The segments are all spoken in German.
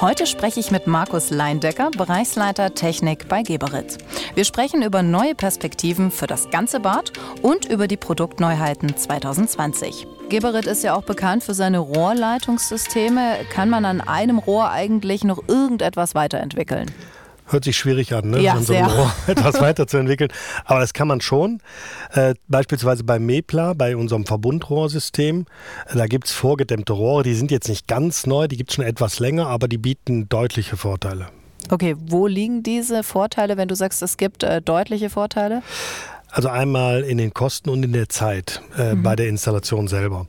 Heute spreche ich mit Markus Leindecker, Bereichsleiter Technik bei Geberit. Wir sprechen über neue Perspektiven für das ganze Bad und über die Produktneuheiten 2020. Geberit ist ja auch bekannt für seine Rohrleitungssysteme. Kann man an einem Rohr eigentlich noch irgendetwas weiterentwickeln? Hört sich schwierig an, ne? Ja, so sehr. etwas weiterzuentwickeln. Aber das kann man schon. Äh, beispielsweise bei Mepla, bei unserem Verbundrohrsystem, äh, da gibt es vorgedämmte Rohre, die sind jetzt nicht ganz neu, die gibt es schon etwas länger, aber die bieten deutliche Vorteile. Okay, wo liegen diese Vorteile, wenn du sagst, es gibt äh, deutliche Vorteile? Also einmal in den Kosten und in der Zeit äh, bei der Installation selber.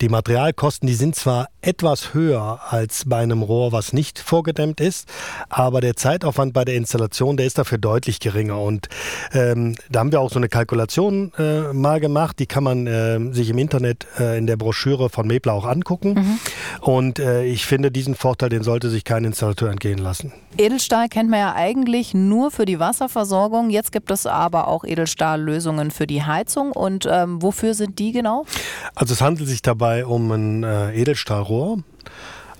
Die Materialkosten, die sind zwar etwas höher als bei einem Rohr, was nicht vorgedämmt ist, aber der Zeitaufwand bei der Installation, der ist dafür deutlich geringer. Und ähm, da haben wir auch so eine Kalkulation äh, mal gemacht, die kann man äh, sich im Internet äh, in der Broschüre von Mepler auch angucken. Und äh, ich finde, diesen Vorteil, den sollte sich kein Installateur entgehen lassen. Edelstahl kennt man ja eigentlich nur für die Wasserversorgung. Jetzt gibt es aber auch Edelstahllösungen für die Heizung. Und ähm, wofür sind die genau? Also es handelt sich dabei um ein äh, Edelstahlrohr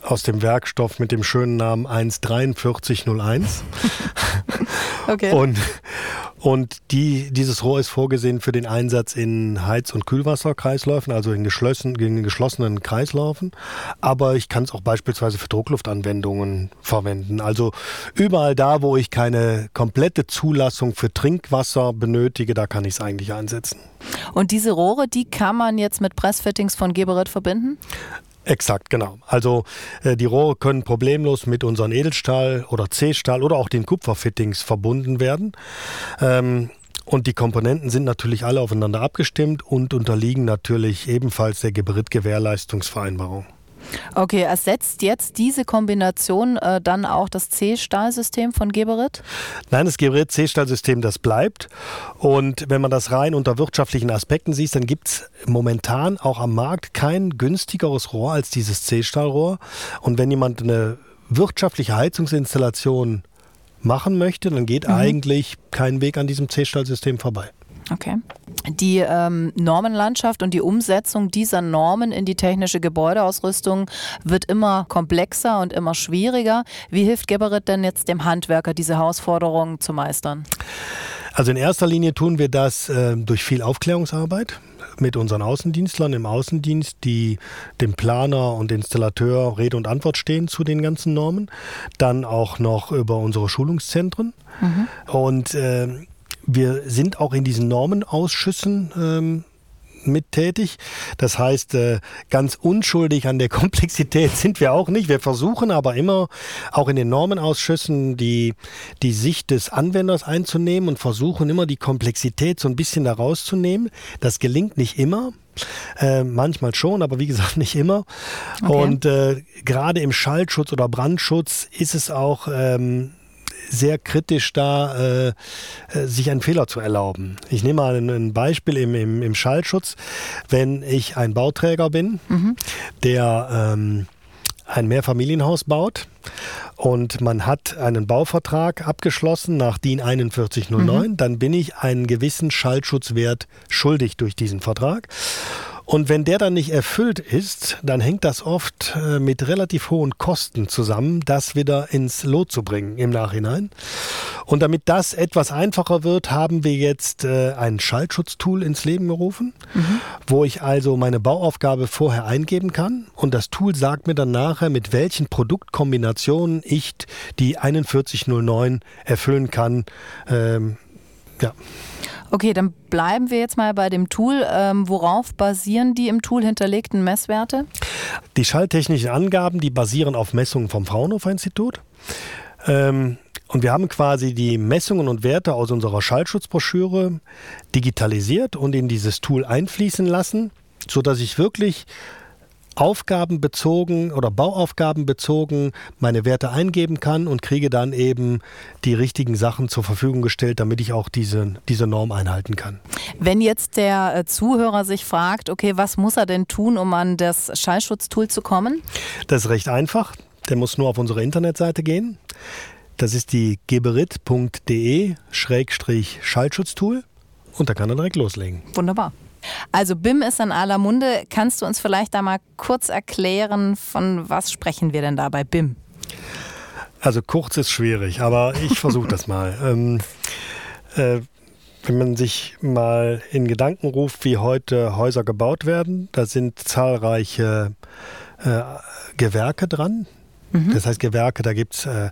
aus dem Werkstoff mit dem schönen Namen 14301. Okay. Und, und die, dieses Rohr ist vorgesehen für den Einsatz in Heiz- und Kühlwasserkreisläufen, also in, geschlossen, in geschlossenen Kreislaufen. Aber ich kann es auch beispielsweise für Druckluftanwendungen verwenden. Also überall da, wo ich keine komplette Zulassung für Trinkwasser benötige, da kann ich es eigentlich einsetzen. Und diese Rohre, die kann man jetzt mit Pressfittings von Geberit verbinden? Exakt, genau. Also äh, die Rohre können problemlos mit unseren Edelstahl- oder C-Stahl oder auch den Kupferfittings verbunden werden. Ähm, und die Komponenten sind natürlich alle aufeinander abgestimmt und unterliegen natürlich ebenfalls der Geberit-Gewährleistungsvereinbarung. Okay, ersetzt jetzt diese Kombination äh, dann auch das C-Stahlsystem von Geberit? Nein, das Geberit-C-Stahlsystem, das bleibt. Und wenn man das rein unter wirtschaftlichen Aspekten sieht, dann gibt es momentan auch am Markt kein günstigeres Rohr als dieses C-Stahlrohr. Und wenn jemand eine wirtschaftliche Heizungsinstallation machen möchte, dann geht eigentlich kein Weg an diesem C-Stahlsystem vorbei. Okay. Die ähm, Normenlandschaft und die Umsetzung dieser Normen in die technische Gebäudeausrüstung wird immer komplexer und immer schwieriger. Wie hilft Geberit denn jetzt dem Handwerker, diese Herausforderungen zu meistern? Also in erster Linie tun wir das äh, durch viel Aufklärungsarbeit mit unseren Außendienstlern im Außendienst, die dem Planer und Installateur Rede und Antwort stehen zu den ganzen Normen. Dann auch noch über unsere Schulungszentren. Und äh, wir sind auch in diesen Normenausschüssen ähm, mit tätig. Das heißt, äh, ganz unschuldig an der Komplexität sind wir auch nicht. Wir versuchen aber immer auch in den Normenausschüssen die, die Sicht des Anwenders einzunehmen und versuchen immer die Komplexität so ein bisschen da rauszunehmen. Das gelingt nicht immer. Äh, manchmal schon, aber wie gesagt nicht immer. Okay. Und äh, gerade im Schallschutz oder Brandschutz ist es auch ähm, sehr kritisch da, äh, äh, sich einen Fehler zu erlauben. Ich nehme mal ein, Beispiel im, im, im Schallschutz. Wenn ich ein Bauträger bin, der ähm, ein Mehrfamilienhaus baut und man hat einen Bauvertrag abgeschlossen nach DIN 4109, dann bin ich einen gewissen Schallschutzwert schuldig durch diesen Vertrag. Und wenn der dann nicht erfüllt ist, dann hängt das oft äh, mit relativ hohen Kosten zusammen, das wieder ins Lot zu bringen im Nachhinein. Und damit das etwas einfacher wird, haben wir jetzt äh, ein Schallschutztool ins Leben gerufen, wo ich also meine Bauaufgabe vorher eingeben kann. Und das Tool sagt mir dann nachher, mit welchen Produktkombinationen ich die 4109 erfüllen kann. Ähm, ja. Okay, dann bleiben wir jetzt mal bei dem Tool. Ähm, worauf basieren die im Tool hinterlegten Messwerte? Die schalltechnischen Angaben, die basieren auf Messungen vom Fraunhofer Institut. Ähm, und wir haben quasi die Messungen und Werte aus unserer Schallschutzbroschüre digitalisiert und in dieses Tool einfließen lassen, sodass ich wirklich aufgabenbezogen oder bauaufgabenbezogen meine Werte eingeben kann und kriege dann eben die richtigen Sachen zur Verfügung gestellt, damit ich auch diese, diese Norm einhalten kann. Wenn jetzt der äh, Zuhörer sich fragt, okay, was muss er denn tun, um an das Schallschutztool zu kommen? Das ist recht einfach. Der muss nur auf unsere Internetseite gehen. Das ist die geberit.de-schallschutztool und da kann er direkt loslegen. Wunderbar. Also BIM ist in aller Munde. Kannst du uns vielleicht da mal kurz erklären, von was sprechen wir denn da bei BIM? Also kurz ist schwierig, aber ich versuche das mal. Ähm, äh, wenn man sich mal in Gedanken ruft, wie heute Häuser gebaut werden, da sind zahlreiche äh, Gewerke dran. Mhm. Das heißt Gewerke, da gibt es äh,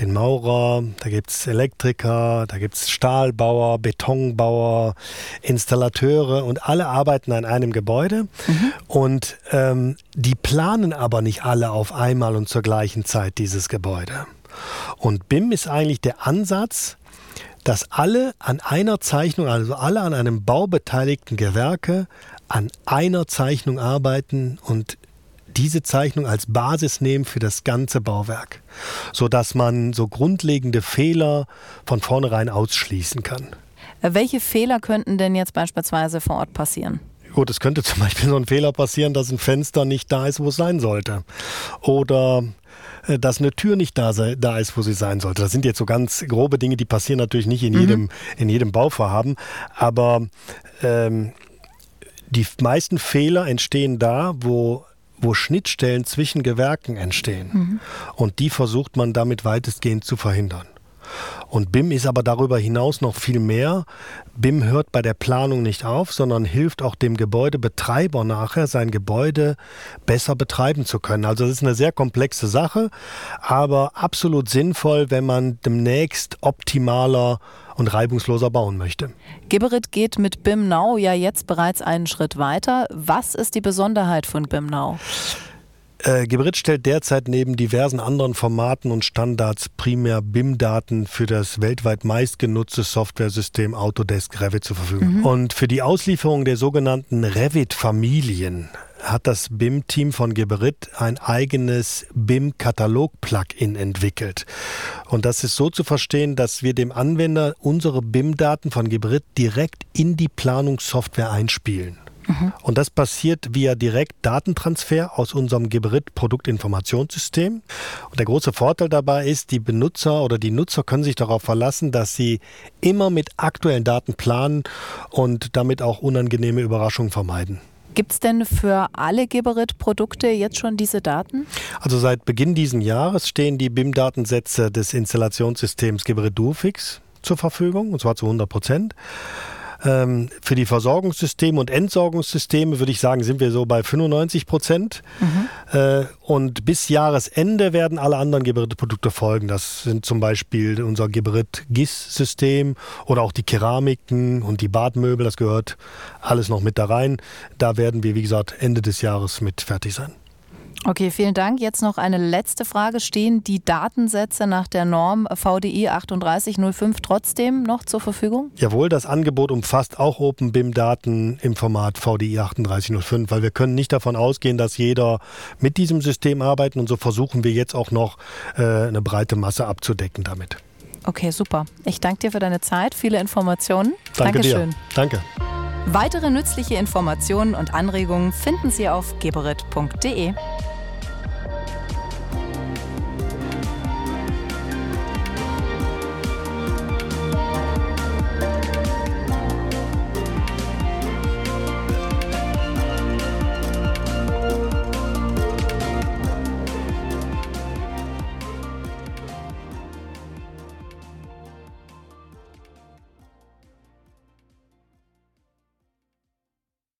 den Maurer, da gibt es Elektriker, da gibt es Stahlbauer, Betonbauer, Installateure und alle arbeiten an einem Gebäude. Mhm. Und ähm, die planen aber nicht alle auf einmal und zur gleichen Zeit dieses Gebäude. Und BIM ist eigentlich der Ansatz, dass alle an einer Zeichnung, also alle an einem Bau beteiligten Gewerke, an einer Zeichnung arbeiten und diese Zeichnung als Basis nehmen für das ganze Bauwerk, sodass man so grundlegende Fehler von vornherein ausschließen kann. Welche Fehler könnten denn jetzt beispielsweise vor Ort passieren? Gut, es könnte zum Beispiel so ein Fehler passieren, dass ein Fenster nicht da ist, wo es sein sollte. Oder äh, dass eine Tür nicht da, sei, da ist, wo sie sein sollte. Das sind jetzt so ganz grobe Dinge, die passieren natürlich nicht in, mhm. jedem, in jedem Bauvorhaben. Aber ähm, die meisten Fehler entstehen da, wo wo Schnittstellen zwischen Gewerken entstehen. Mhm. Und die versucht man damit weitestgehend zu verhindern. Und BIM ist aber darüber hinaus noch viel mehr. BIM hört bei der Planung nicht auf, sondern hilft auch dem Gebäudebetreiber nachher, sein Gebäude besser betreiben zu können. Also es ist eine sehr komplexe Sache, aber absolut sinnvoll, wenn man demnächst optimaler und reibungsloser bauen möchte. Geberit geht mit BIM Now ja jetzt bereits einen Schritt weiter. Was ist die Besonderheit von BIM Now? Äh, Gebrit stellt derzeit neben diversen anderen Formaten und Standards primär BIM-Daten für das weltweit meistgenutzte Softwaresystem Autodesk Revit zur Verfügung. Mhm. Und für die Auslieferung der sogenannten Revit-Familien hat das BIM-Team von Geberit ein eigenes BIM-Katalog-Plugin entwickelt. Und das ist so zu verstehen, dass wir dem Anwender unsere BIM-Daten von Geberit direkt in die Planungssoftware einspielen. Mhm. Und das passiert via direkt Datentransfer aus unserem Geberit Produktinformationssystem. Und der große Vorteil dabei ist, die Benutzer oder die Nutzer können sich darauf verlassen, dass sie immer mit aktuellen Daten planen und damit auch unangenehme Überraschungen vermeiden. Gibt es denn für alle Geberit-Produkte jetzt schon diese Daten? Also seit Beginn dieses Jahres stehen die BIM-Datensätze des Installationssystems Geberit Duofix zur Verfügung, und zwar zu 100 Prozent. Ähm, für die Versorgungssysteme und Entsorgungssysteme würde ich sagen, sind wir so bei 95 Prozent. Mhm. Äh, und bis Jahresende werden alle anderen Geberit-Produkte folgen. Das sind zum Beispiel unser Geberit-GIS-System oder auch die Keramiken und die Badmöbel. Das gehört alles noch mit da rein. Da werden wir, wie gesagt, Ende des Jahres mit fertig sein. Okay, vielen Dank. Jetzt noch eine letzte Frage. Stehen die Datensätze nach der Norm VDI 3805 trotzdem noch zur Verfügung? Jawohl, das Angebot umfasst auch OpenBIM-Daten im Format VDI 3805, weil wir können nicht davon ausgehen, dass jeder mit diesem System arbeitet und so versuchen wir jetzt auch noch äh, eine breite Masse abzudecken damit. Okay, super. Ich danke dir für deine Zeit, viele Informationen. Danke Dankeschön. dir. Danke. Weitere nützliche Informationen und Anregungen finden Sie auf geberit.de.